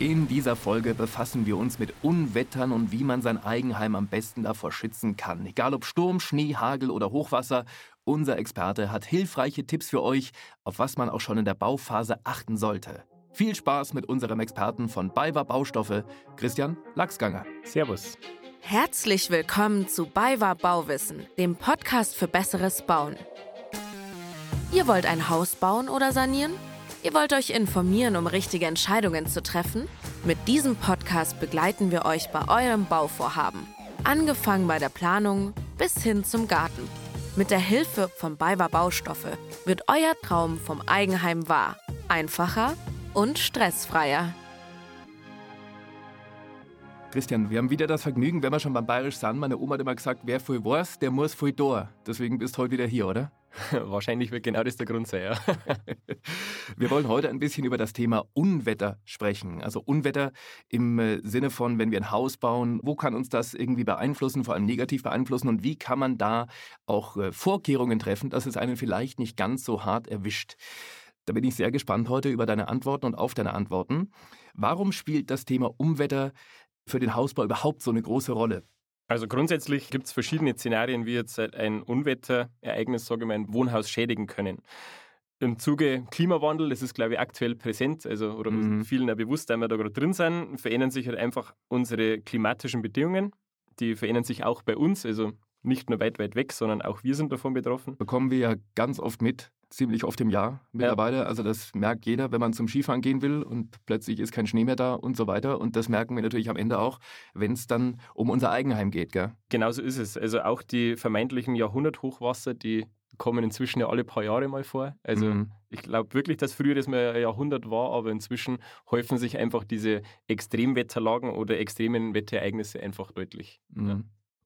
In dieser Folge befassen wir uns mit Unwettern und wie man sein Eigenheim am besten davor schützen kann. Egal ob Sturm, Schnee, Hagel oder Hochwasser, unser Experte hat hilfreiche Tipps für euch, auf was man auch schon in der Bauphase achten sollte. Viel Spaß mit unserem Experten von BayWa Baustoffe, Christian Lachsganger. Servus. Herzlich willkommen zu BayWa Bauwissen, dem Podcast für besseres Bauen. Ihr wollt ein Haus bauen oder sanieren? Ihr wollt euch informieren, um richtige Entscheidungen zu treffen? Mit diesem Podcast begleiten wir euch bei eurem Bauvorhaben. Angefangen bei der Planung bis hin zum Garten. Mit der Hilfe von BayWa Baustoffe wird euer Traum vom Eigenheim wahr. Einfacher und stressfreier. Christian, wir haben wieder das Vergnügen, wenn wir schon beim Bayerisch sind. Meine Oma hat immer gesagt, wer viel weiß, der muss viel da. Deswegen bist du heute wieder hier, oder? Wahrscheinlich wird genau das der Grund sein, ja. Wir wollen heute ein bisschen über das Thema Unwetter sprechen. Also Unwetter im äh, Sinne von, wenn wir ein Haus bauen, wo kann uns das irgendwie beeinflussen, vor allem negativ beeinflussen und wie kann man da auch äh, Vorkehrungen treffen, dass es einen vielleicht nicht ganz so hart erwischt. Da bin ich sehr gespannt heute über deine Antworten und auf deine Antworten. Warum spielt das Thema Unwetter für den Hausbau überhaupt so eine große Rolle? Also grundsätzlich gibt es verschiedene Szenarien, wie jetzt ein Unwetterereignis, sage ich mal, ein Wohnhaus schädigen können. Im Zuge Klimawandel, das ist, glaube ich, aktuell präsent, also oder mhm. vielen auch bewusst, da wir da gerade drin sind, verändern sich halt einfach unsere klimatischen Bedingungen. Die verändern sich auch bei uns, also nicht nur weit, weit weg, sondern auch wir sind davon betroffen. Bekommen wir ja ganz oft mit, ziemlich oft im Jahr mittlerweile. Ja. Also das merkt jeder, wenn man zum Skifahren gehen will und plötzlich ist kein Schnee mehr da und so weiter. Und das merken wir natürlich am Ende auch, wenn es dann um unser Eigenheim geht. Gell? Genau so ist es. Also auch die vermeintlichen Jahrhunderthochwasser, die kommen inzwischen ja alle paar Jahre mal vor. Also mhm. ich glaube wirklich, dass früher das mal ein Jahrhundert war, aber inzwischen häufen sich einfach diese Extremwetterlagen oder extremen Wetterereignisse einfach deutlich. Mhm. Ja.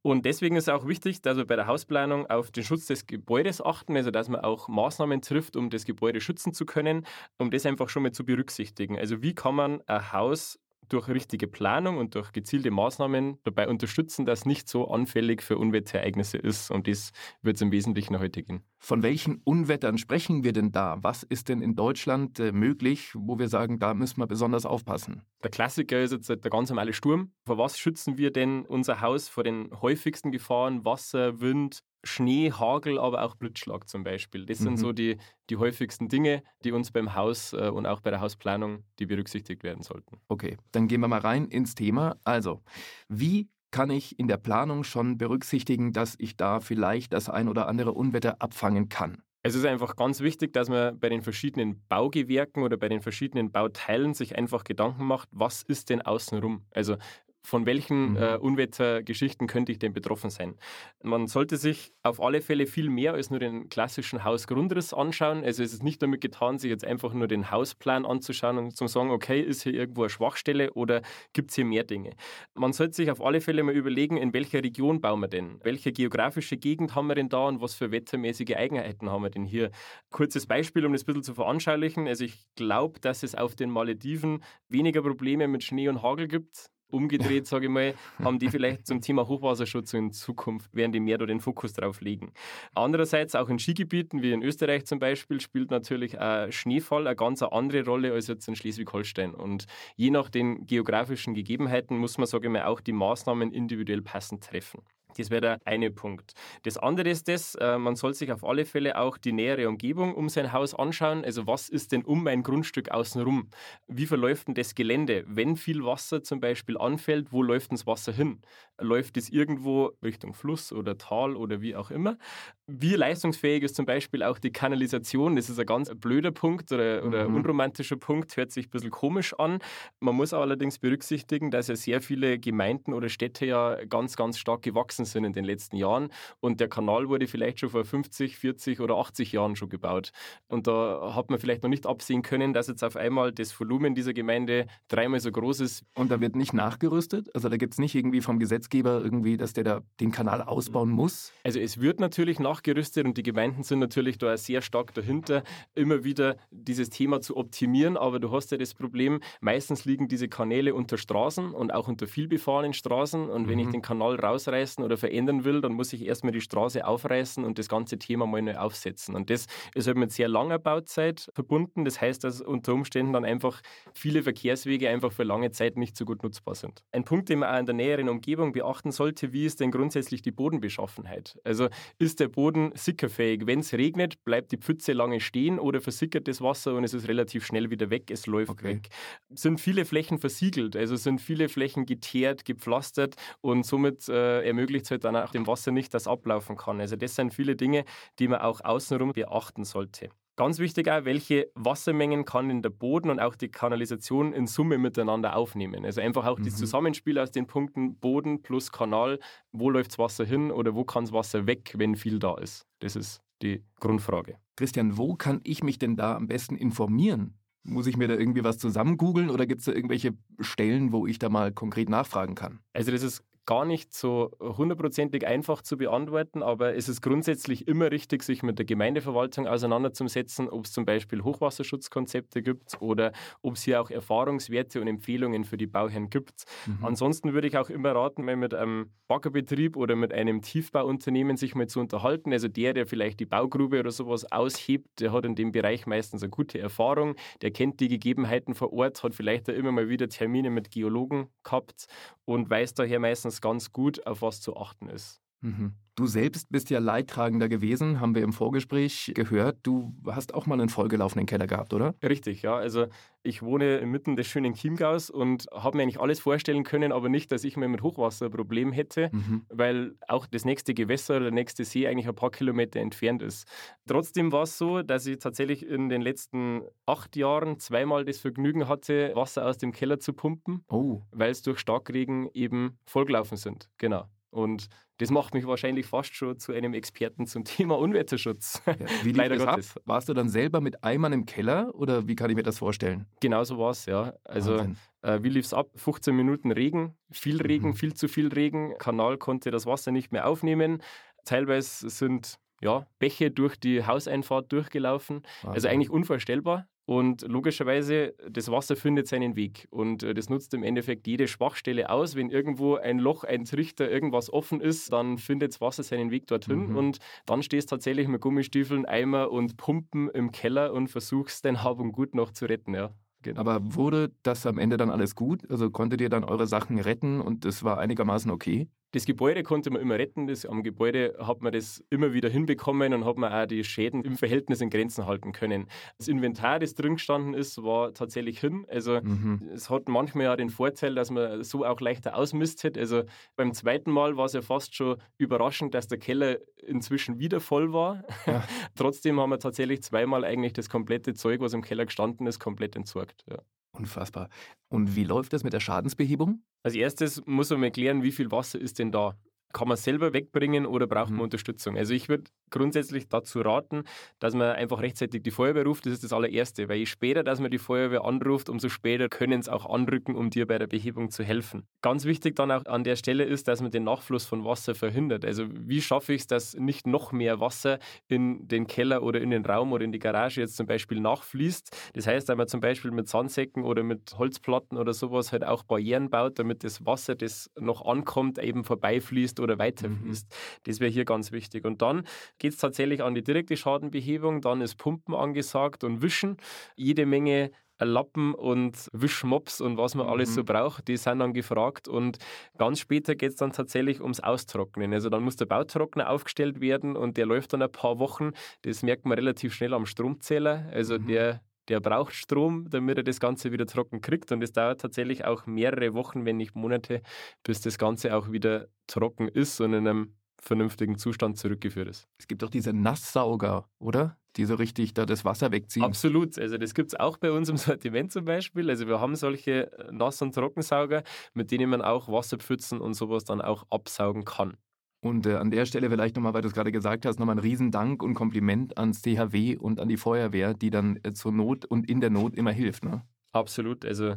Und deswegen ist es auch wichtig, dass wir bei der Hausplanung auf den Schutz des Gebäudes achten, also dass man auch Maßnahmen trifft, um das Gebäude schützen zu können, um das einfach schon mal zu berücksichtigen. Also wie kann man ein Haus durch richtige Planung und durch gezielte Maßnahmen dabei unterstützen, dass nicht so anfällig für Unwetterereignisse ist. Und das wird es im Wesentlichen heute gehen. Von welchen Unwettern sprechen wir denn da? Was ist denn in Deutschland äh, möglich, wo wir sagen, da müssen wir besonders aufpassen? Der Klassiker ist jetzt der ganz normale Sturm. Vor was schützen wir denn unser Haus vor den häufigsten Gefahren? Wasser, Wind, Schnee, Hagel, aber auch Blitzschlag zum Beispiel. Das mhm. sind so die, die häufigsten Dinge, die uns beim Haus äh, und auch bei der Hausplanung, die berücksichtigt werden sollten. Okay, dann gehen wir mal rein ins Thema. Also, wie kann ich in der Planung schon berücksichtigen, dass ich da vielleicht das ein oder andere Unwetter abfangen kann? Es ist einfach ganz wichtig, dass man bei den verschiedenen Baugewerken oder bei den verschiedenen Bauteilen sich einfach Gedanken macht, was ist denn außenrum? Also von welchen mhm. äh, Unwettergeschichten könnte ich denn betroffen sein? Man sollte sich auf alle Fälle viel mehr als nur den klassischen Hausgrundriss anschauen. Also es ist nicht damit getan, sich jetzt einfach nur den Hausplan anzuschauen und zu sagen, okay, ist hier irgendwo eine Schwachstelle oder gibt es hier mehr Dinge? Man sollte sich auf alle Fälle mal überlegen, in welcher Region bauen wir denn? Welche geografische Gegend haben wir denn da und was für wettermäßige Eigenheiten haben wir denn hier? Kurzes Beispiel, um das ein bisschen zu veranschaulichen. Also ich glaube, dass es auf den Malediven weniger Probleme mit Schnee und Hagel gibt umgedreht, sage ich mal, haben die vielleicht zum Thema Hochwasserschutz in Zukunft, werden die mehr da den Fokus drauf legen. Andererseits auch in Skigebieten, wie in Österreich zum Beispiel, spielt natürlich Schneefall eine ganz andere Rolle als jetzt in Schleswig-Holstein. Und je nach den geografischen Gegebenheiten muss man, sage ich mal, auch die Maßnahmen individuell passend treffen. Das wäre der eine Punkt. Das andere ist das, äh, man soll sich auf alle Fälle auch die nähere Umgebung um sein Haus anschauen. Also was ist denn um mein Grundstück außenrum? Wie verläuft denn das Gelände? Wenn viel Wasser zum Beispiel anfällt, wo läuft denn das Wasser hin? Läuft es irgendwo Richtung Fluss oder Tal oder wie auch immer? Wie leistungsfähig ist zum Beispiel auch die Kanalisation? Das ist ein ganz blöder Punkt oder, oder mhm. unromantischer Punkt, hört sich ein bisschen komisch an. Man muss allerdings berücksichtigen, dass ja sehr viele Gemeinden oder Städte ja ganz, ganz stark gewachsen gewachsen sind in den letzten Jahren. Und der Kanal wurde vielleicht schon vor 50, 40 oder 80 Jahren schon gebaut. Und da hat man vielleicht noch nicht absehen können, dass jetzt auf einmal das Volumen dieser Gemeinde dreimal so groß ist. Und da wird nicht nachgerüstet? Also da gibt es nicht irgendwie vom Gesetzgeber irgendwie, dass der da den Kanal ausbauen muss? Also es wird natürlich nachgerüstet und die Gemeinden sind natürlich da sehr stark dahinter, immer wieder dieses Thema zu optimieren. Aber du hast ja das Problem, meistens liegen diese Kanäle unter Straßen und auch unter vielbefahrenen Straßen. Und wenn ich mhm. den Kanal rausreißen oder oder verändern will, dann muss ich erstmal die Straße aufreißen und das ganze Thema mal neu aufsetzen. Und das ist halt mit sehr langer Bauzeit verbunden. Das heißt, dass unter Umständen dann einfach viele Verkehrswege einfach für lange Zeit nicht so gut nutzbar sind. Ein Punkt, den man auch in der näheren Umgebung beachten sollte, wie ist denn grundsätzlich die Bodenbeschaffenheit? Also ist der Boden sickerfähig? Wenn es regnet, bleibt die Pfütze lange stehen oder versickert das Wasser und es ist relativ schnell wieder weg, es läuft okay. weg. Sind viele Flächen versiegelt, also sind viele Flächen geteert, gepflastert und somit äh, ermöglicht es halt dann auch dem Wasser nicht, dass ablaufen kann. Also das sind viele Dinge, die man auch außenrum beachten sollte. Ganz wichtig auch, welche Wassermengen kann denn der Boden und auch die Kanalisation in Summe miteinander aufnehmen. Also einfach auch mhm. das Zusammenspiel aus den Punkten Boden plus Kanal, wo läuft das Wasser hin oder wo kann das Wasser weg, wenn viel da ist. Das ist die Grundfrage. Christian, wo kann ich mich denn da am besten informieren? Muss ich mir da irgendwie was zusammen googeln oder gibt es da irgendwelche Stellen, wo ich da mal konkret nachfragen kann? Also das ist gar nicht so hundertprozentig einfach zu beantworten, aber es ist grundsätzlich immer richtig, sich mit der Gemeindeverwaltung auseinanderzusetzen, ob es zum Beispiel Hochwasserschutzkonzepte gibt oder ob es hier auch Erfahrungswerte und Empfehlungen für die Bauherren gibt. Mhm. Ansonsten würde ich auch immer raten, mal mit einem Baggerbetrieb oder mit einem Tiefbauunternehmen sich mal zu unterhalten. Also der, der vielleicht die Baugrube oder sowas aushebt, der hat in dem Bereich meistens eine gute Erfahrung, der kennt die Gegebenheiten vor Ort, hat vielleicht auch immer mal wieder Termine mit Geologen gehabt und weiß daher meistens ganz gut, auf was zu achten ist. Mhm. Du selbst bist ja Leidtragender gewesen, haben wir im Vorgespräch gehört. Du hast auch mal einen vollgelaufenen Keller gehabt, oder? Richtig, ja. Also ich wohne inmitten des schönen Chiemgaus und habe mir eigentlich alles vorstellen können, aber nicht, dass ich mir mit Hochwasser ein Problem hätte, mhm. weil auch das nächste Gewässer oder der nächste See eigentlich ein paar Kilometer entfernt ist. Trotzdem war es so, dass ich tatsächlich in den letzten acht Jahren zweimal das Vergnügen hatte, Wasser aus dem Keller zu pumpen, oh. weil es durch Starkregen eben vollgelaufen sind. Genau. Und das macht mich wahrscheinlich fast schon zu einem Experten zum Thema Unwetterschutz. Ja, wie lief das Gottes. ab? Warst du dann selber mit Eimern im Keller oder wie kann ich mir das vorstellen? Genau so war es, ja. Also äh, wie lief es ab? 15 Minuten Regen, viel Regen, mhm. viel zu viel Regen. Kanal konnte das Wasser nicht mehr aufnehmen. Teilweise sind ja, Bäche durch die Hauseinfahrt durchgelaufen. Also Wahnsinn. Also eigentlich unvorstellbar. Und logischerweise, das Wasser findet seinen Weg. Und äh, das nutzt im Endeffekt jede Schwachstelle aus. Wenn irgendwo ein Loch, ein Trichter, irgendwas offen ist, dann findet das Wasser seinen Weg dorthin. Mhm. Und dann stehst du tatsächlich mit Gummistiefeln, Eimer und Pumpen im Keller und versuchst, dein Hab und Gut noch zu retten. Ja. Genau. Aber wurde das am Ende dann alles gut? Also konntet ihr dann eure Sachen retten und es war einigermaßen okay? Das Gebäude konnte man immer retten. Das, am Gebäude hat man das immer wieder hinbekommen und hat man auch die Schäden im Verhältnis in Grenzen halten können. Das Inventar, das drin gestanden ist, war tatsächlich hin. Also mhm. es hat manchmal ja den Vorteil, dass man so auch leichter ausmistet. Also beim zweiten Mal war es ja fast schon überraschend, dass der Keller inzwischen wieder voll war. Ja. Trotzdem haben wir tatsächlich zweimal eigentlich das komplette Zeug, was im Keller gestanden ist, komplett entsorgt. Ja. Unfassbar. Und wie läuft das mit der Schadensbehebung? Als erstes muss man mal klären, wie viel Wasser ist denn da kann man selber wegbringen oder braucht man mhm. Unterstützung? Also ich würde grundsätzlich dazu raten, dass man einfach rechtzeitig die Feuerwehr ruft. Das ist das allererste, weil je später, dass man die Feuerwehr anruft, umso später können es auch anrücken, um dir bei der Behebung zu helfen. Ganz wichtig dann auch an der Stelle ist, dass man den Nachfluss von Wasser verhindert. Also wie schaffe ich es, dass nicht noch mehr Wasser in den Keller oder in den Raum oder in die Garage jetzt zum Beispiel nachfließt? Das heißt, dass man zum Beispiel mit Sandsäcken oder mit Holzplatten oder sowas halt auch Barrieren baut, damit das Wasser, das noch ankommt, eben vorbeifließt oder weiterfließt. Mhm. Das wäre hier ganz wichtig. Und dann geht es tatsächlich an die direkte Schadenbehebung. Dann ist Pumpen angesagt und Wischen. Jede Menge Lappen und Wischmops und was man alles mhm. so braucht, die sind dann gefragt. Und ganz später geht es dann tatsächlich ums Austrocknen. Also dann muss der Bautrockner aufgestellt werden und der läuft dann ein paar Wochen. Das merkt man relativ schnell am Stromzähler. Also mhm. der der braucht Strom, damit er das Ganze wieder trocken kriegt. Und es dauert tatsächlich auch mehrere Wochen, wenn nicht Monate, bis das Ganze auch wieder trocken ist und in einem vernünftigen Zustand zurückgeführt ist. Es gibt doch diese Nasssauger, oder? Die so richtig da das Wasser wegziehen. Absolut. Also das gibt es auch bei uns im Sortiment zum Beispiel. Also wir haben solche Nass- und Trockensauger, mit denen man auch Wasserpfützen und sowas dann auch absaugen kann. Und äh, an der Stelle vielleicht nochmal, weil du es gerade gesagt hast, nochmal ein Riesendank und Kompliment ans THW und an die Feuerwehr, die dann äh, zur Not und in der Not immer hilft. Ne? Absolut. Also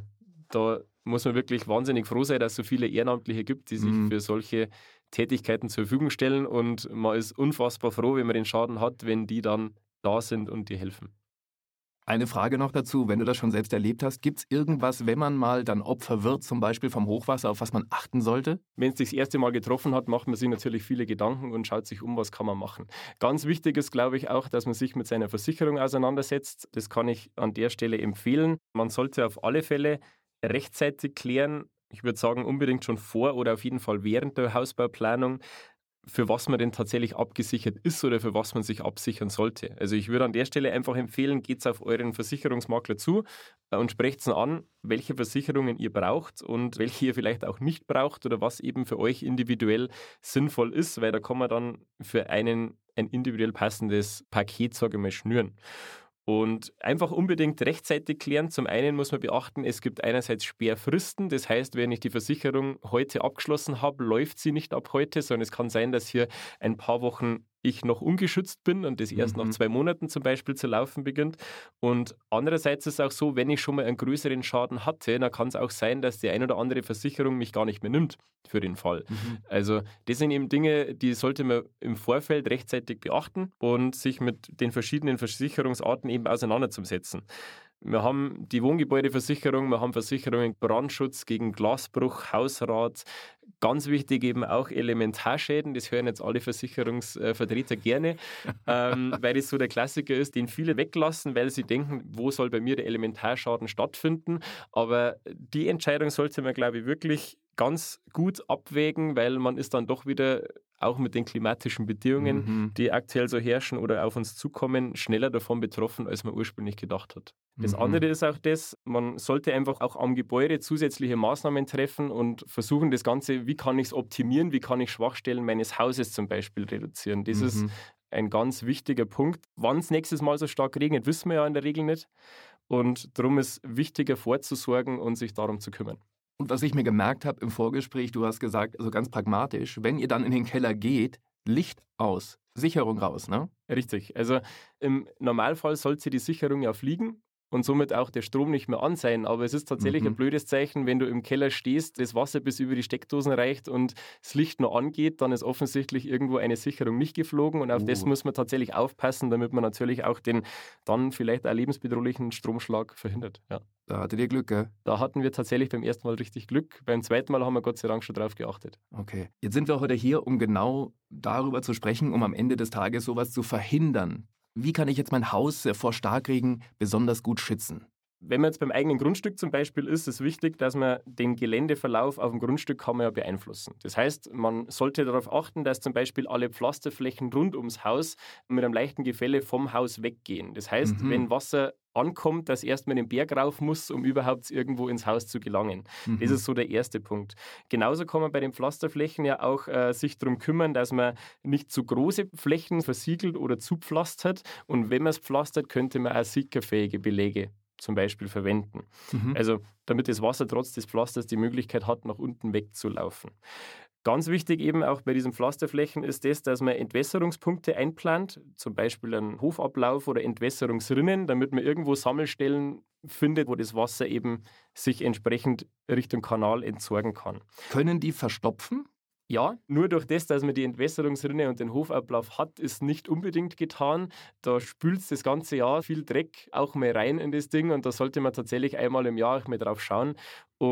da muss man wirklich wahnsinnig froh sein, dass es so viele Ehrenamtliche gibt, die sich mhm. für solche Tätigkeiten zur Verfügung stellen. Und man ist unfassbar froh, wenn man den Schaden hat, wenn die dann da sind und dir helfen. Eine Frage noch dazu, wenn du das schon selbst erlebt hast, gibt es irgendwas, wenn man mal dann Opfer wird, zum Beispiel vom Hochwasser, auf was man achten sollte? Wenn es sich das erste Mal getroffen hat, macht man sich natürlich viele Gedanken und schaut sich um, was kann man machen. Ganz wichtig ist, glaube ich, auch, dass man sich mit seiner Versicherung auseinandersetzt. Das kann ich an der Stelle empfehlen. Man sollte auf alle Fälle rechtzeitig klären, ich würde sagen, unbedingt schon vor oder auf jeden Fall während der Hausbauplanung, für was man denn tatsächlich abgesichert ist oder für was man sich absichern sollte. Also ich würde an der Stelle einfach empfehlen, geht auf euren Versicherungsmakler zu äh, und sprecht an, welche Versicherungen ihr braucht und welche ihr vielleicht auch nicht braucht oder was eben für euch individuell sinnvoll ist, weil da kann man dann für einen ein individuell passendes Paket, sage ich mal, schnüren. Und einfach unbedingt rechtzeitig klären. Zum einen muss man beachten, es gibt einerseits Sperrfristen. Das heißt, wenn ich die Versicherung heute abgeschlossen habe, läuft sie nicht ab heute, sondern es kann sein, dass hier ein paar Wochen ich noch ungeschützt bin und das erst mhm. nach zwei Monaten zum Beispiel zu laufen beginnt. Und andererseits ist es auch so, wenn ich schon mal einen größeren Schaden hatte, dann kann es auch sein, dass die ein oder andere Versicherung mich gar nicht mehr nimmt für den Fall. Mhm. Also das sind eben Dinge, die sollte man im Vorfeld rechtzeitig beachten und sich mit den verschiedenen Versicherungsarten eben auseinanderzusetzen. Wir haben die Wohngebäudeversicherung, wir haben Versicherungen Brandschutz gegen Glasbruch, Hausrat. Ganz wichtig eben auch Elementarschäden. Das hören jetzt alle Versicherungsvertreter gerne, ähm, weil das so der Klassiker ist, den viele weglassen, weil sie denken, wo soll bei mir der Elementarschaden stattfinden. Aber die Entscheidung sollte man, glaube ich, wirklich ganz gut abwägen, weil man ist dann doch wieder auch mit den klimatischen Bedingungen, mhm. die aktuell so herrschen oder auf uns zukommen, schneller davon betroffen, als man ursprünglich gedacht hat. Das mhm. andere ist auch das, man sollte einfach auch am Gebäude zusätzliche Maßnahmen treffen und versuchen, das Ganze, wie kann ich es optimieren, wie kann ich Schwachstellen meines Hauses zum Beispiel reduzieren. Das mhm. ist ein ganz wichtiger Punkt. Wann es nächstes Mal so stark regnet, wissen wir ja in der Regel nicht. Und darum ist wichtiger vorzusorgen und sich darum zu kümmern. Und was ich mir gemerkt habe im Vorgespräch, du hast gesagt, also ganz pragmatisch, wenn ihr dann in den Keller geht, Licht aus, Sicherung raus, ne? Richtig. Also im Normalfall sollte die Sicherung ja fliegen und somit auch der Strom nicht mehr an sein. Aber es ist tatsächlich mhm. ein blödes Zeichen, wenn du im Keller stehst, das Wasser bis über die Steckdosen reicht und das Licht nur angeht, dann ist offensichtlich irgendwo eine Sicherung nicht geflogen und auf uh. das muss man tatsächlich aufpassen, damit man natürlich auch den dann vielleicht auch lebensbedrohlichen Stromschlag verhindert. Ja. Da hattet ihr Glück, gell? Da hatten wir tatsächlich beim ersten Mal richtig Glück. Beim zweiten Mal haben wir Gott sei Dank schon drauf geachtet. Okay. Jetzt sind wir heute hier, um genau darüber zu sprechen, um am Ende des Tages sowas zu verhindern. Wie kann ich jetzt mein Haus vor Starkregen besonders gut schützen? Wenn man jetzt beim eigenen Grundstück zum Beispiel ist, ist es wichtig, dass man den Geländeverlauf auf dem Grundstück kann man ja beeinflussen. Das heißt, man sollte darauf achten, dass zum Beispiel alle Pflasterflächen rund ums Haus mit einem leichten Gefälle vom Haus weggehen. Das heißt, mhm. wenn Wasser ankommt, dass erstmal den Berg rauf muss, um überhaupt irgendwo ins Haus zu gelangen. Mhm. Das ist so der erste Punkt. Genauso kann man bei den Pflasterflächen ja auch äh, sich darum kümmern, dass man nicht zu große Flächen versiegelt oder zupflastert. Und wenn man es pflastert, könnte man auch sickerfähige Belege zum Beispiel verwenden. Mhm. Also damit das Wasser trotz des Pflasters die Möglichkeit hat, nach unten wegzulaufen. Ganz wichtig eben auch bei diesen Pflasterflächen ist das, dass man Entwässerungspunkte einplant, zum Beispiel einen Hofablauf oder Entwässerungsrinnen, damit man irgendwo Sammelstellen findet, wo das Wasser eben sich entsprechend Richtung Kanal entsorgen kann. Können die verstopfen? Ja, nur durch das, dass man die Entwässerungsrinne und den Hofablauf hat, ist nicht unbedingt getan. Da spült das ganze Jahr viel Dreck auch mal rein in das Ding und da sollte man tatsächlich einmal im Jahr auch mal drauf schauen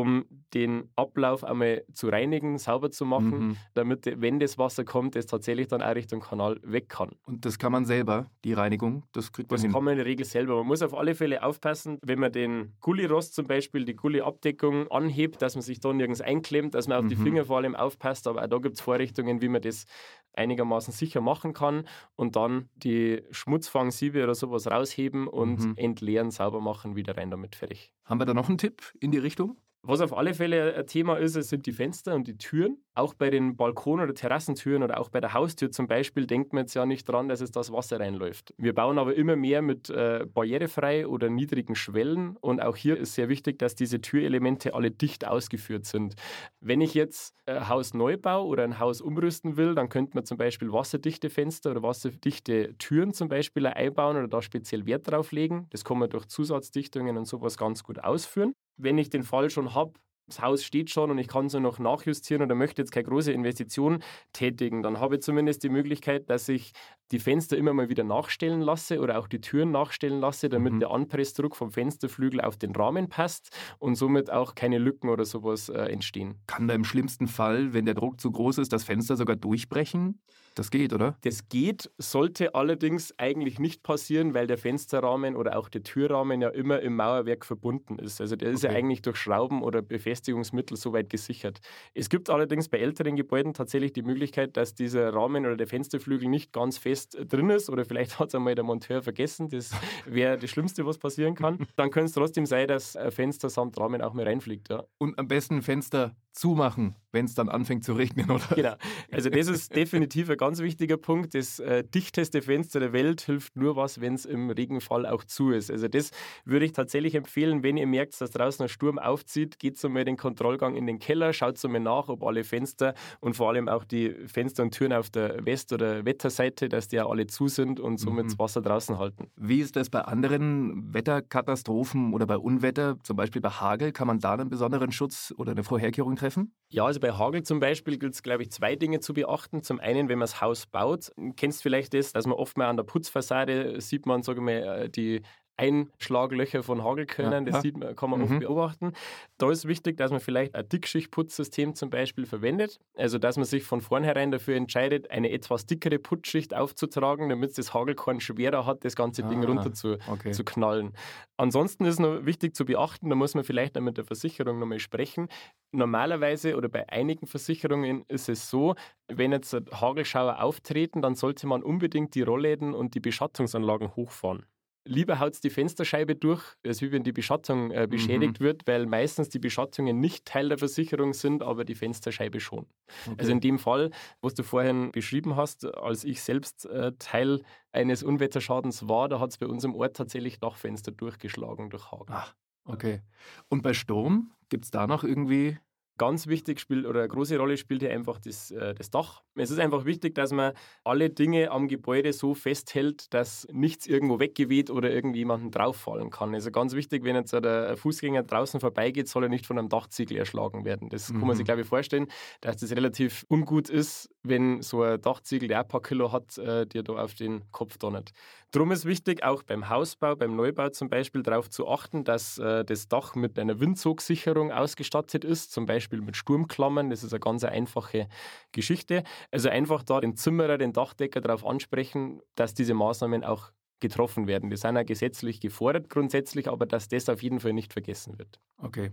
um den Ablauf einmal zu reinigen, sauber zu machen, mhm. damit, wenn das Wasser kommt, es tatsächlich dann auch Richtung Kanal weg kann. Und das kann man selber, die Reinigung, das kriegt man Das hin. kann man in der Regel selber. Man muss auf alle Fälle aufpassen, wenn man den Gullirost zum Beispiel, die Gulli-Abdeckung anhebt, dass man sich da nirgends einklemmt, dass man auf mhm. die Finger vor allem aufpasst. Aber auch da gibt es Vorrichtungen, wie man das einigermaßen sicher machen kann und dann die Schmutzfangsiebe oder sowas rausheben und mhm. entleeren, sauber machen, wieder rein damit fertig. Haben wir da noch einen Tipp in die Richtung? Was auf alle Fälle ein Thema ist, sind die Fenster und die Türen. Auch bei den Balkon- oder Terrassentüren oder auch bei der Haustür zum Beispiel denkt man jetzt ja nicht dran, dass es das Wasser reinläuft. Wir bauen aber immer mehr mit äh, barrierefrei oder niedrigen Schwellen und auch hier ist sehr wichtig, dass diese Türelemente alle dicht ausgeführt sind. Wenn ich jetzt ein Haus neu baue oder ein Haus umrüsten will, dann könnte man zum Beispiel wasserdichte Fenster oder wasserdichte Türen zum Beispiel einbauen oder da speziell Wert drauf legen. Das kann man durch Zusatzdichtungen und sowas ganz gut ausführen wenn ich den Fall schon habe, das Haus steht schon und ich kann nur noch nachjustieren oder möchte jetzt keine große Investition tätigen, dann habe ich zumindest die Möglichkeit, dass ich die Fenster immer mal wieder nachstellen lasse oder auch die Türen nachstellen lasse, damit mhm. der Anpressdruck vom Fensterflügel auf den Rahmen passt und somit auch keine Lücken oder sowas äh, entstehen. Kann da im schlimmsten Fall, wenn der Druck zu groß ist, das Fenster sogar durchbrechen? Das geht, oder? Das geht, sollte allerdings eigentlich nicht passieren, weil der Fensterrahmen oder auch der Türrahmen ja immer im Mauerwerk verbunden ist. Also der ist okay. ja eigentlich durch Schrauben oder Befestigungsmittel soweit gesichert. Es gibt allerdings bei älteren Gebäuden tatsächlich die Möglichkeit, dass dieser Rahmen oder der Fensterflügel nicht ganz fest drin ist oder vielleicht hat es einmal der Monteur vergessen. Das wäre das Schlimmste, was passieren kann. Dann könnte es trotzdem sein, dass ein Fenster samt Rahmen auch mal reinfliegt. Ja. Und am besten Fenster zumachen, wenn es dann anfängt zu regnen, oder? Genau. Also das ist definitiv ein ganz wichtiger Punkt. Das äh, dichteste Fenster der Welt hilft nur was, wenn es im Regenfall auch zu ist. Also das würde ich tatsächlich empfehlen, wenn ihr merkt, dass draußen ein Sturm aufzieht, geht so mal den Kontrollgang in den Keller, schaut so mal nach, ob alle Fenster und vor allem auch die Fenster und Türen auf der West- oder Wetterseite, dass die ja alle zu sind und somit mhm. das Wasser draußen halten. Wie ist das bei anderen Wetterkatastrophen oder bei Unwetter, zum Beispiel bei Hagel? Kann man da einen besonderen Schutz oder eine Vorherkehrung treffen? Ja, also bei Hagel zum Beispiel gilt es, glaube ich, zwei Dinge zu beachten. Zum einen, wenn man das Haus baut, kennst vielleicht das, dass man oft mal an der Putzfassade sieht man, sage ich mal, äh, die Einschlaglöcher von Hagelkörnern, ja, das sieht man, kann man mhm. oft beobachten. Da ist wichtig, dass man vielleicht ein Dickschichtputzsystem zum Beispiel verwendet. Also, dass man sich von vornherein dafür entscheidet, eine etwas dickere Putzschicht aufzutragen, damit das Hagelkorn schwerer hat, das ganze Ding ah, runter zu, okay. zu knallen. Ansonsten ist noch wichtig zu beachten, da muss man vielleicht mit der Versicherung nochmal sprechen. Normalerweise oder bei einigen Versicherungen ist es so, wenn jetzt Hagelschauer auftreten, dann sollte man unbedingt die Rollläden und die Beschattungsanlagen hochfahren. Lieber haut es die Fensterscheibe durch, als wie wenn die Beschattung äh, beschädigt mhm. wird, weil meistens die Beschattungen nicht Teil der Versicherung sind, aber die Fensterscheibe schon. Okay. Also in dem Fall, was du vorhin beschrieben hast, als ich selbst äh, Teil eines Unwetterschadens war, da hat es bei uns im Ort tatsächlich Dachfenster durchgeschlagen durch Hagel. Ach, okay. Und bei Sturm, gibt es da noch irgendwie Ganz wichtig spielt oder eine große Rolle spielt hier einfach das, äh, das Dach. Es ist einfach wichtig, dass man alle Dinge am Gebäude so festhält, dass nichts irgendwo weggeweht oder irgendjemanden drauffallen kann. Also ganz wichtig, wenn jetzt der Fußgänger draußen vorbeigeht, soll er nicht von einem Dachziegel erschlagen werden. Das mhm. kann man sich, mhm. glaube ich, vorstellen, dass das relativ ungut ist, wenn so ein Dachziegel, der ein paar Kilo hat, äh, dir da auf den Kopf donnert. Drum ist wichtig, auch beim Hausbau, beim Neubau zum Beispiel, darauf zu achten, dass äh, das Dach mit einer Windzugsicherung ausgestattet ist, zum Beispiel mit Sturmklammern. Das ist eine ganz einfache Geschichte. Also einfach da den Zimmerer, den Dachdecker darauf ansprechen, dass diese Maßnahmen auch getroffen werden. Die sind ja gesetzlich gefordert grundsätzlich, aber dass das auf jeden Fall nicht vergessen wird. Okay.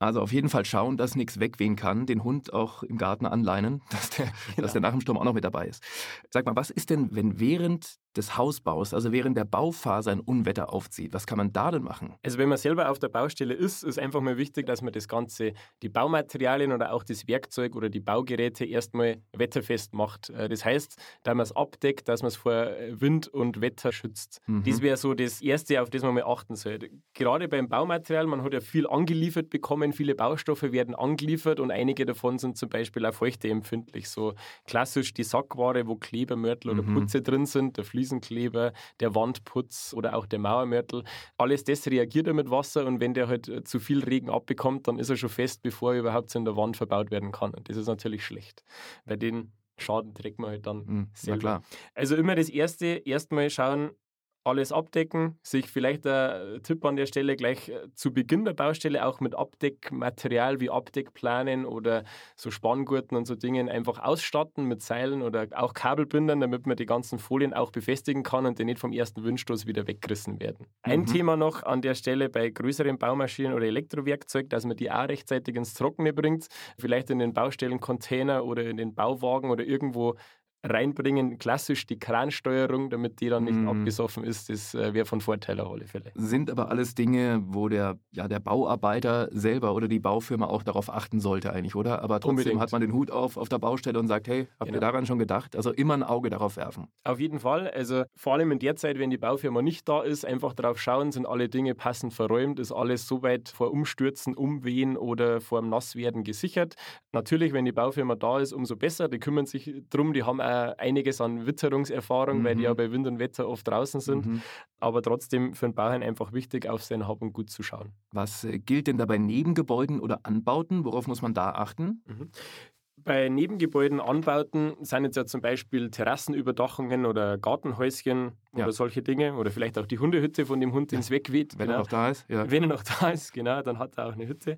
Also auf jeden Fall schauen, dass nichts wegwehen kann, den Hund auch im Garten anleinen, dass der, genau. dass der nach dem Sturm auch noch mit dabei ist. Sag mal, was ist denn, wenn während des Hausbaus, also während der Bauphase ein Unwetter aufzieht? Was kann man da denn machen? Also wenn man selber auf der Baustelle ist, ist einfach mal wichtig, dass man das Ganze, die Baumaterialien oder auch das Werkzeug oder die Baugeräte erstmal wetterfest macht. Äh, das heißt, dass man es abdeckt, dass man es vor Wind und Wetter schützt. Mhm. Das wäre so das Erste, auf das man mal achten sollte. Gerade beim Baumaterial, man hat ja viel angeliefert bekommen, viele Baustoffe werden angeliefert und einige davon sind zum Beispiel auch feuchteempfindlich. So klassisch die Sackware, wo Klebermörtel mhm. oder Putze drin sind, der Fliesenkleber, der Wandputz oder auch der Mauermörtel. Alles das reagiert ja mit Wasser und wenn der halt äh, zu viel Regen abbekommt, dann ist er schon fest, bevor er überhaupt in der Wand verbaut werden kann. Und das ist natürlich schlecht. Bei den Schaden trägt man halt dann mhm, selber. Also immer das Erste, erstmal schauen, alles abdecken, sich vielleicht ein Tipp an der Stelle gleich äh, zu Beginn der Baustelle auch mit Abdeckmaterial wie Abdeckplanen oder so Spanngurten und so Dingen einfach ausstatten mit Seilen oder auch Kabelbindern, damit man die ganzen Folien auch befestigen kann und die nicht vom ersten Windstoß wieder weggerissen werden. Ein mhm. Thema noch an der Stelle bei größeren Baumaschinen oder Elektrowerkzeug, dass man die auch rechtzeitig ins Trockene bringt, vielleicht in den Baustellencontainer oder in den Bauwagen oder irgendwo reinbringen, klassisch die Kransteuerung, damit die dann nicht mm. abgesoffen ist, das äh, wäre von Vorteil auf alle Fälle. Sind aber alles Dinge, wo der, ja, der Bauarbeiter selber oder die Baufirma auch darauf achten sollte eigentlich, oder? Aber trotzdem Unbedingt. hat man den Hut auf auf der Baustelle und sagt, hey, habt genau. ihr daran schon gedacht? Also immer ein Auge darauf werfen. Auf jeden Fall. Also vor allem in der Zeit, wenn die Baufirma nicht da ist, einfach darauf schauen, sind alle Dinge passend verräumt, ist alles soweit vor Umstürzen, Umwehen oder vor dem Nasswerden gesichert. Natürlich, wenn die Baufirma da ist, umso besser. Die kümmern sich drum, die haben äh, einiges an Witterungserfahrung, mhm. weil die ja mhm. bei Wind und Wetter oft draußen sind. Mhm. Aber trotzdem für den Bauherrn einfach wichtig, auf sein Hab und Gut zu schauen. Was äh, gilt denn da bei Nebengebäuden oder Anbauten? Worauf muss man da achten? Mhm. Bei Nebengebäuden, Anbauten sind jetzt ja zum Beispiel Terrassenüberdachungen oder Gartenhäuschen ja. oder solche Dinge oder vielleicht auch die Hundehütte von dem Hund, den es wegweht. Wenn genau. er noch da ist. Ja. Wenn er noch da ist, genau, dann hat er auch eine Hütte.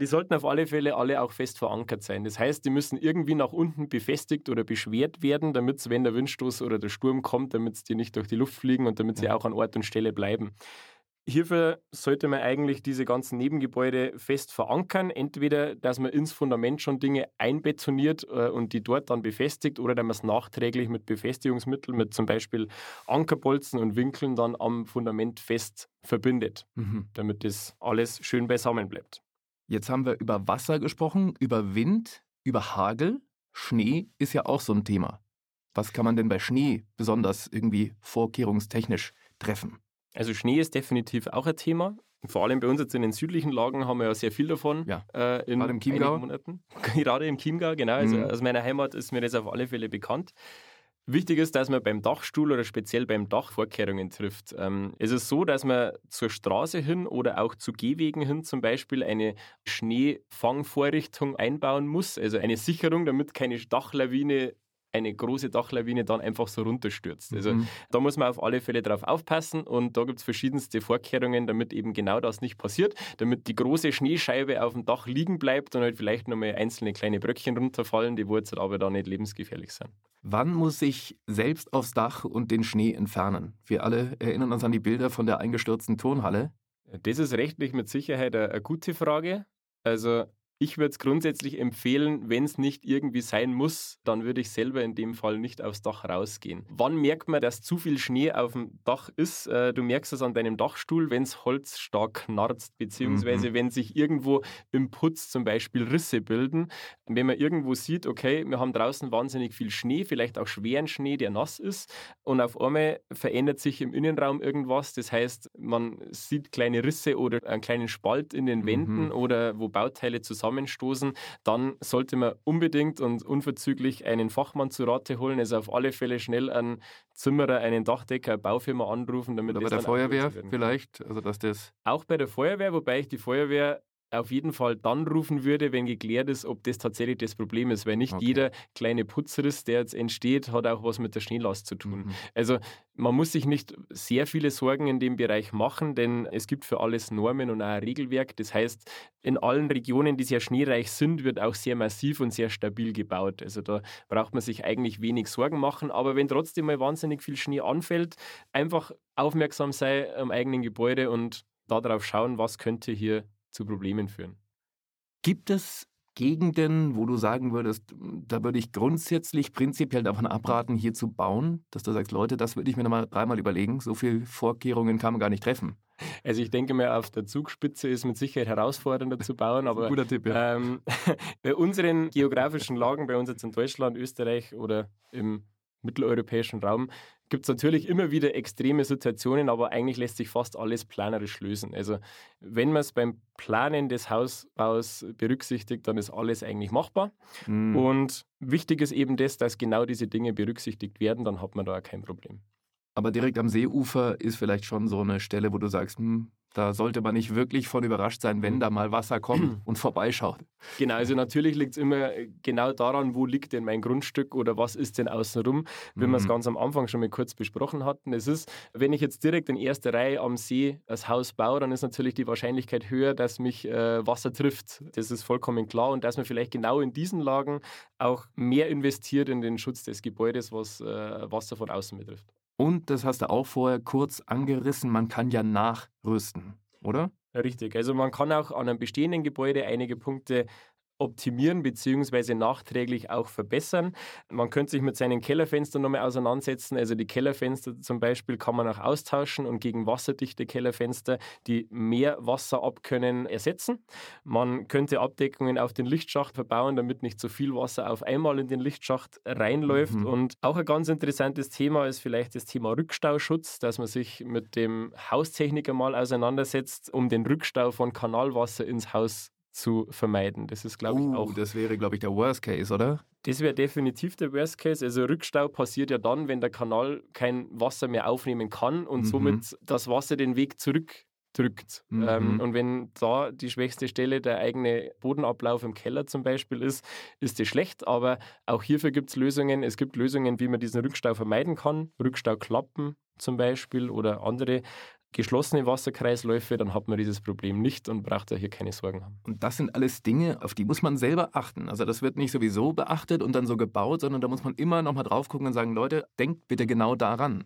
Die sollten auf alle Fälle alle auch fest verankert sein. Das heißt, die müssen irgendwie nach unten befestigt oder beschwert werden, damit es, wenn der Windstoß oder der Sturm kommt, damit sie nicht durch die Luft fliegen und damit sie auch an Ort und Stelle bleiben. Hierfür sollte man eigentlich diese ganzen Nebengebäude fest verankern. Entweder, dass man ins Fundament schon Dinge einbetoniert äh, und die dort dann befestigt, oder dass man es nachträglich mit Befestigungsmitteln, mit zum Beispiel Ankerbolzen und Winkeln dann am Fundament fest verbindet, mhm. damit das alles schön beisammen bleibt. Jetzt haben wir über Wasser gesprochen, über Wind, über Hagel. Schnee ist ja auch so ein Thema. Was kann man denn bei Schnee besonders irgendwie vorkehrungstechnisch treffen? Also Schnee ist definitiv auch ein Thema. Vor allem bei uns jetzt in den südlichen Lagen haben wir ja sehr viel davon. Ja. Äh, in Gerade im Chiemgau. Monaten. Gerade im Chiemgau, genau. Also mhm. aus meiner Heimat ist mir das auf alle Fälle bekannt. Wichtig ist, dass man beim Dachstuhl oder speziell beim Dach Vorkehrungen trifft. Ähm, es ist so, dass man zur Straße hin oder auch zu Gehwegen hin zum Beispiel eine Schneefangvorrichtung einbauen muss, also eine Sicherung, damit keine Dachlawine eine große Dachlawine dann einfach so runterstürzt. Also mhm. da muss man auf alle Fälle drauf aufpassen und da gibt es verschiedenste Vorkehrungen, damit eben genau das nicht passiert, damit die große Schneescheibe auf dem Dach liegen bleibt und halt vielleicht nochmal einzelne kleine Bröckchen runterfallen, die Wurzel aber da nicht lebensgefährlich sind. Wann muss ich selbst aufs Dach und den Schnee entfernen? Wir alle erinnern uns an die Bilder von der eingestürzten Turnhalle. Das ist rechtlich mit Sicherheit eine, eine gute Frage. Also ich würde es grundsätzlich empfehlen, wenn es nicht irgendwie sein muss, dann würde ich selber in dem Fall nicht aufs Dach rausgehen. Wann merkt man, dass zu viel Schnee auf dem Dach ist? Äh, du merkst es an deinem Dachstuhl, wenn es Holz stark knarzt, beziehungsweise mhm. wenn sich irgendwo im Putz zum Beispiel Risse bilden. Wenn man irgendwo sieht, okay, wir haben draußen wahnsinnig viel Schnee, vielleicht auch schweren Schnee, der nass ist, und auf einmal verändert sich im Innenraum irgendwas. Das heißt, man sieht kleine Risse oder einen kleinen Spalt in den Wänden mhm. oder wo Bauteile zusammen zusammenstoßen, dann sollte man unbedingt und unverzüglich einen Fachmann zu Rate holen. Also auf alle Fälle schnell einen Zimmerer, einen Dachdecker, eine Baufirma anrufen, damit Oder bei der Feuerwehr vielleicht, also dass das auch bei der Feuerwehr, wobei ich die Feuerwehr auf jeden Fall dann rufen würde, wenn geklärt ist, ob das tatsächlich das Problem ist. Weil nicht okay. jeder kleine Putzriss, der jetzt entsteht, hat auch was mit der Schneelast zu tun. Mhm. Also man muss sich nicht sehr viele Sorgen in dem Bereich machen, denn es gibt für alles Normen und auch ein Regelwerk. Das heißt, in allen Regionen, die sehr schneereich sind, wird auch sehr massiv und sehr stabil gebaut. Also da braucht man sich eigentlich wenig Sorgen machen. Aber wenn trotzdem mal wahnsinnig viel Schnee anfällt, einfach aufmerksam sein am eigenen Gebäude und darauf schauen, was könnte hier zu Problemen führen. Gibt es Gegenden, wo du sagen würdest, da würde ich grundsätzlich prinzipiell davon abraten, hier zu bauen, dass du sagst, Leute, das würde ich mir nochmal dreimal überlegen, so viele Vorkehrungen kann man gar nicht treffen. Also ich denke mir, auf der Zugspitze ist mit Sicherheit herausfordernder zu bauen, aber guter Tipp, ja. ähm, bei unseren geografischen Lagen, bei uns jetzt in Deutschland, Österreich oder im mitteleuropäischen Raum, gibt es natürlich immer wieder extreme Situationen, aber eigentlich lässt sich fast alles planerisch lösen. Also wenn man es beim Planen des Hausbaus berücksichtigt, dann ist alles eigentlich machbar. Mhm. Und wichtig ist eben das, dass genau diese Dinge berücksichtigt werden, dann hat man da auch kein Problem. Aber direkt am Seeufer ist vielleicht schon so eine Stelle, wo du sagst, hm, da sollte man nicht wirklich von überrascht sein, wenn da mal Wasser kommt und vorbeischaut. Genau, also natürlich liegt es immer genau daran, wo liegt denn mein Grundstück oder was ist denn außenrum, wie mhm. wir es ganz am Anfang schon mal kurz besprochen hatten. Es ist, wenn ich jetzt direkt in erster Reihe am See das Haus baue, dann ist natürlich die Wahrscheinlichkeit höher, dass mich äh, Wasser trifft. Das ist vollkommen klar und dass man vielleicht genau in diesen Lagen auch mehr investiert in den Schutz des Gebäudes, was äh, Wasser von außen betrifft. Und das hast du auch vorher kurz angerissen, man kann ja nachrüsten, oder? Richtig, also man kann auch an einem bestehenden Gebäude einige Punkte optimieren bzw. nachträglich auch verbessern. Man könnte sich mit seinen Kellerfenstern nochmal auseinandersetzen. Also die Kellerfenster zum Beispiel kann man auch austauschen und gegen wasserdichte Kellerfenster, die mehr Wasser abkönnen, ersetzen. Man könnte Abdeckungen auf den Lichtschacht verbauen, damit nicht so viel Wasser auf einmal in den Lichtschacht reinläuft. Mhm. Und auch ein ganz interessantes Thema ist vielleicht das Thema Rückstauschutz, dass man sich mit dem Haustechniker mal auseinandersetzt, um den Rückstau von Kanalwasser ins Haus zu vermeiden. Das ist, glaube ich, uh, auch. Das wäre, glaube ich, der Worst Case, oder? Das wäre definitiv der Worst Case. Also Rückstau passiert ja dann, wenn der Kanal kein Wasser mehr aufnehmen kann und mhm. somit das Wasser den Weg zurück drückt. Mhm. Ähm, und wenn da die schwächste Stelle der eigene Bodenablauf im Keller zum Beispiel ist, ist das schlecht. Aber auch hierfür gibt es Lösungen. Es gibt Lösungen, wie man diesen Rückstau vermeiden kann. Rückstauklappen zum Beispiel oder andere geschlossene Wasserkreisläufe, dann hat man dieses Problem nicht und braucht da hier keine Sorgen haben. Und das sind alles Dinge, auf die muss man selber achten. Also das wird nicht sowieso beachtet und dann so gebaut, sondern da muss man immer noch mal drauf gucken und sagen, Leute, denkt bitte genau daran.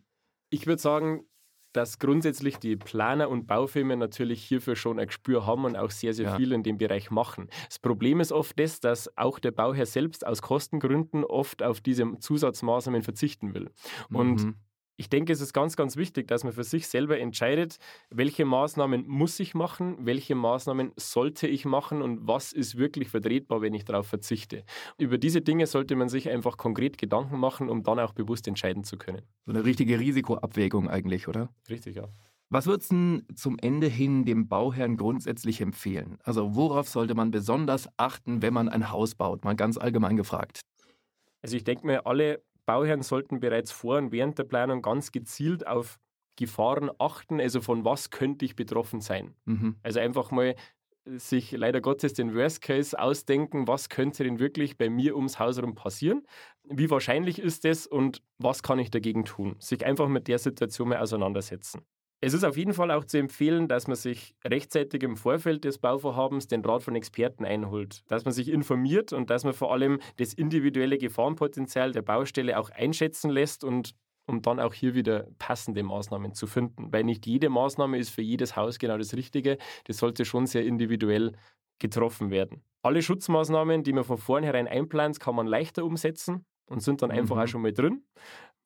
Ich würde sagen, dass grundsätzlich die Planer und Baufirmen natürlich hierfür schon ein Gespür haben und auch sehr, sehr ja. viel in dem Bereich machen. Das Problem ist oft das, dass auch der Bauherr selbst aus Kostengründen oft auf diese Zusatzmaßnahmen verzichten will. Und mhm ich denke, es ist ganz, ganz wichtig, dass man für sich selber entscheidet, welche Maßnahmen muss ich machen, welche Maßnahmen sollte ich machen und was ist wirklich vertretbar, wenn ich darauf verzichte. Über diese Dinge sollte man sich einfach konkret Gedanken machen, um dann auch bewusst entscheiden zu können. So eine richtige Risikoabwägung eigentlich, oder? Richtig, ja. Was würdest du zum Ende hin dem Bauherrn grundsätzlich empfehlen? Also worauf sollte man besonders achten, wenn man ein Haus baut? Mal ganz allgemein gefragt. Also ich denke mir, alle Bauherren sollten bereits vor und während der Planung ganz gezielt auf Gefahren achten. Also von was könnte ich betroffen sein? Mhm. Also einfach mal sich leider Gottes den Worst Case ausdenken, was könnte denn wirklich bei mir ums Haus herum passieren? Wie wahrscheinlich ist das und was kann ich dagegen tun? Sich einfach mit der Situation mal auseinandersetzen. Es ist auf jeden Fall auch zu empfehlen, dass man sich rechtzeitig im Vorfeld des Bauvorhabens den Rat von Experten einholt, dass man sich informiert und dass man vor allem das individuelle Gefahrenpotenzial der Baustelle auch einschätzen lässt und um dann auch hier wieder passende Maßnahmen zu finden. Weil nicht jede Maßnahme ist für jedes Haus genau das Richtige. Das sollte schon sehr individuell getroffen werden. Alle Schutzmaßnahmen, die man von vornherein einplant, kann man leichter umsetzen und sind dann einfach mhm. auch schon mal drin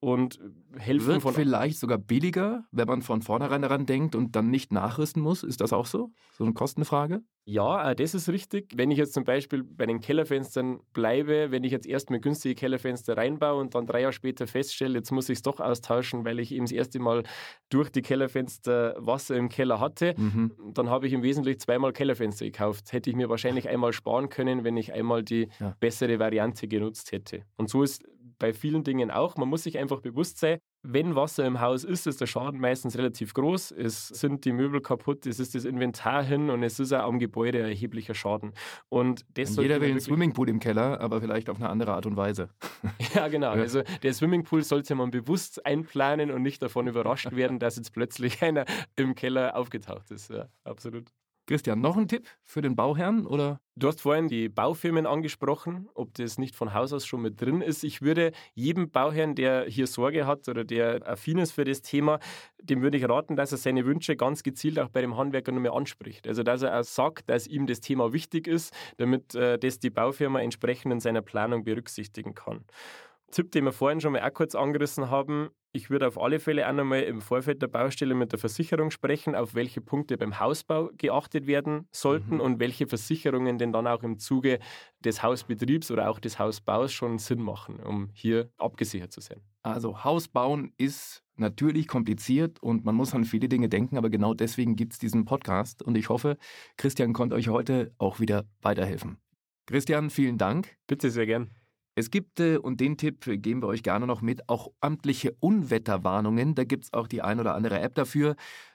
und helfen Wird von vielleicht sogar billiger, wenn man von vornherein daran denkt und dann nicht nachrüsten muss. Ist das auch so? So eine Kostenfrage? Ja, das ist richtig. Wenn ich jetzt zum Beispiel bei den Kellerfenstern bleibe, wenn ich jetzt erstmal günstige Kellerfenster reinbaue und dann drei Jahre später feststelle, jetzt muss ich es doch austauschen, weil ich eben das erste Mal durch die Kellerfenster Wasser im Keller hatte, mhm. dann habe ich im Wesentlichen zweimal Kellerfenster gekauft. Hätte ich mir wahrscheinlich einmal sparen können, wenn ich einmal die ja. bessere Variante genutzt hätte. Und so ist bei vielen Dingen auch. Man muss sich einfach bewusst sein, wenn Wasser im Haus ist, ist der Schaden meistens relativ groß. Es sind die Möbel kaputt, es ist das Inventar hin und es ist auch am Gebäude ein erheblicher Schaden. Und jeder will einen Swimmingpool im Keller, aber vielleicht auf eine andere Art und Weise. ja, genau. Ja. Also der Swimmingpool sollte man bewusst einplanen und nicht davon überrascht werden, dass jetzt plötzlich einer im Keller aufgetaucht ist. Ja, absolut. Christian, noch ein Tipp für den Bauherrn oder? Du hast vorhin die Baufirmen angesprochen, ob das nicht von Haus aus schon mit drin ist. Ich würde jedem Bauherrn, der hier Sorge hat oder der affin ist für das Thema, dem würde ich raten, dass er seine Wünsche ganz gezielt auch bei dem Handwerker nochmal anspricht. Also dass er auch sagt, dass ihm das Thema wichtig ist, damit äh, das die Baufirma entsprechend in seiner Planung berücksichtigen kann. Tipp, den wir vorhin schon mal auch kurz angerissen haben, ich würde auf alle Fälle auch nochmal im Vorfeld der Baustelle mit der Versicherung sprechen, auf welche Punkte beim Hausbau geachtet werden sollten mhm. und welche Versicherungen denn dann auch im Zuge des Hausbetriebs oder auch des Hausbaus schon Sinn machen, um hier abgesichert zu sein. Also Hausbauen ist natürlich kompliziert und man muss an viele Dinge denken, aber genau deswegen gibt es diesen Podcast und ich hoffe, Christian konnte euch heute auch wieder weiterhelfen. Christian, vielen Dank. Bitte sehr gern. Es gibt, äh, und den Tipp geben wir euch gerne noch mit, auch amtliche Unwetterwarnungen. Da gibt es auch die ein oder andere App dafür.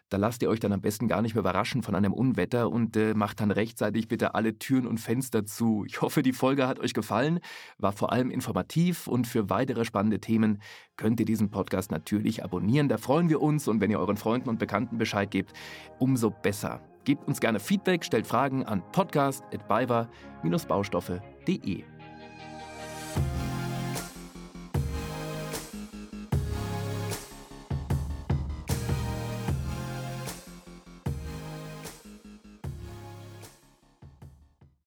Da lasst ihr euch dann am besten gar nicht mehr überraschen von einem Unwetter und äh, macht dann rechtzeitig bitte alle Türen und Fenster zu. Ich hoffe, die Folge hat euch gefallen, war vor allem informativ und für weitere spannende Themen könnt ihr diesen Podcast natürlich abonnieren. Da freuen wir uns und wenn ihr euren Freunden und Bekannten Bescheid gebt, umso besser. Gebt uns gerne Feedback, stellt Fragen an podcast.baiwa-baustoffe.de.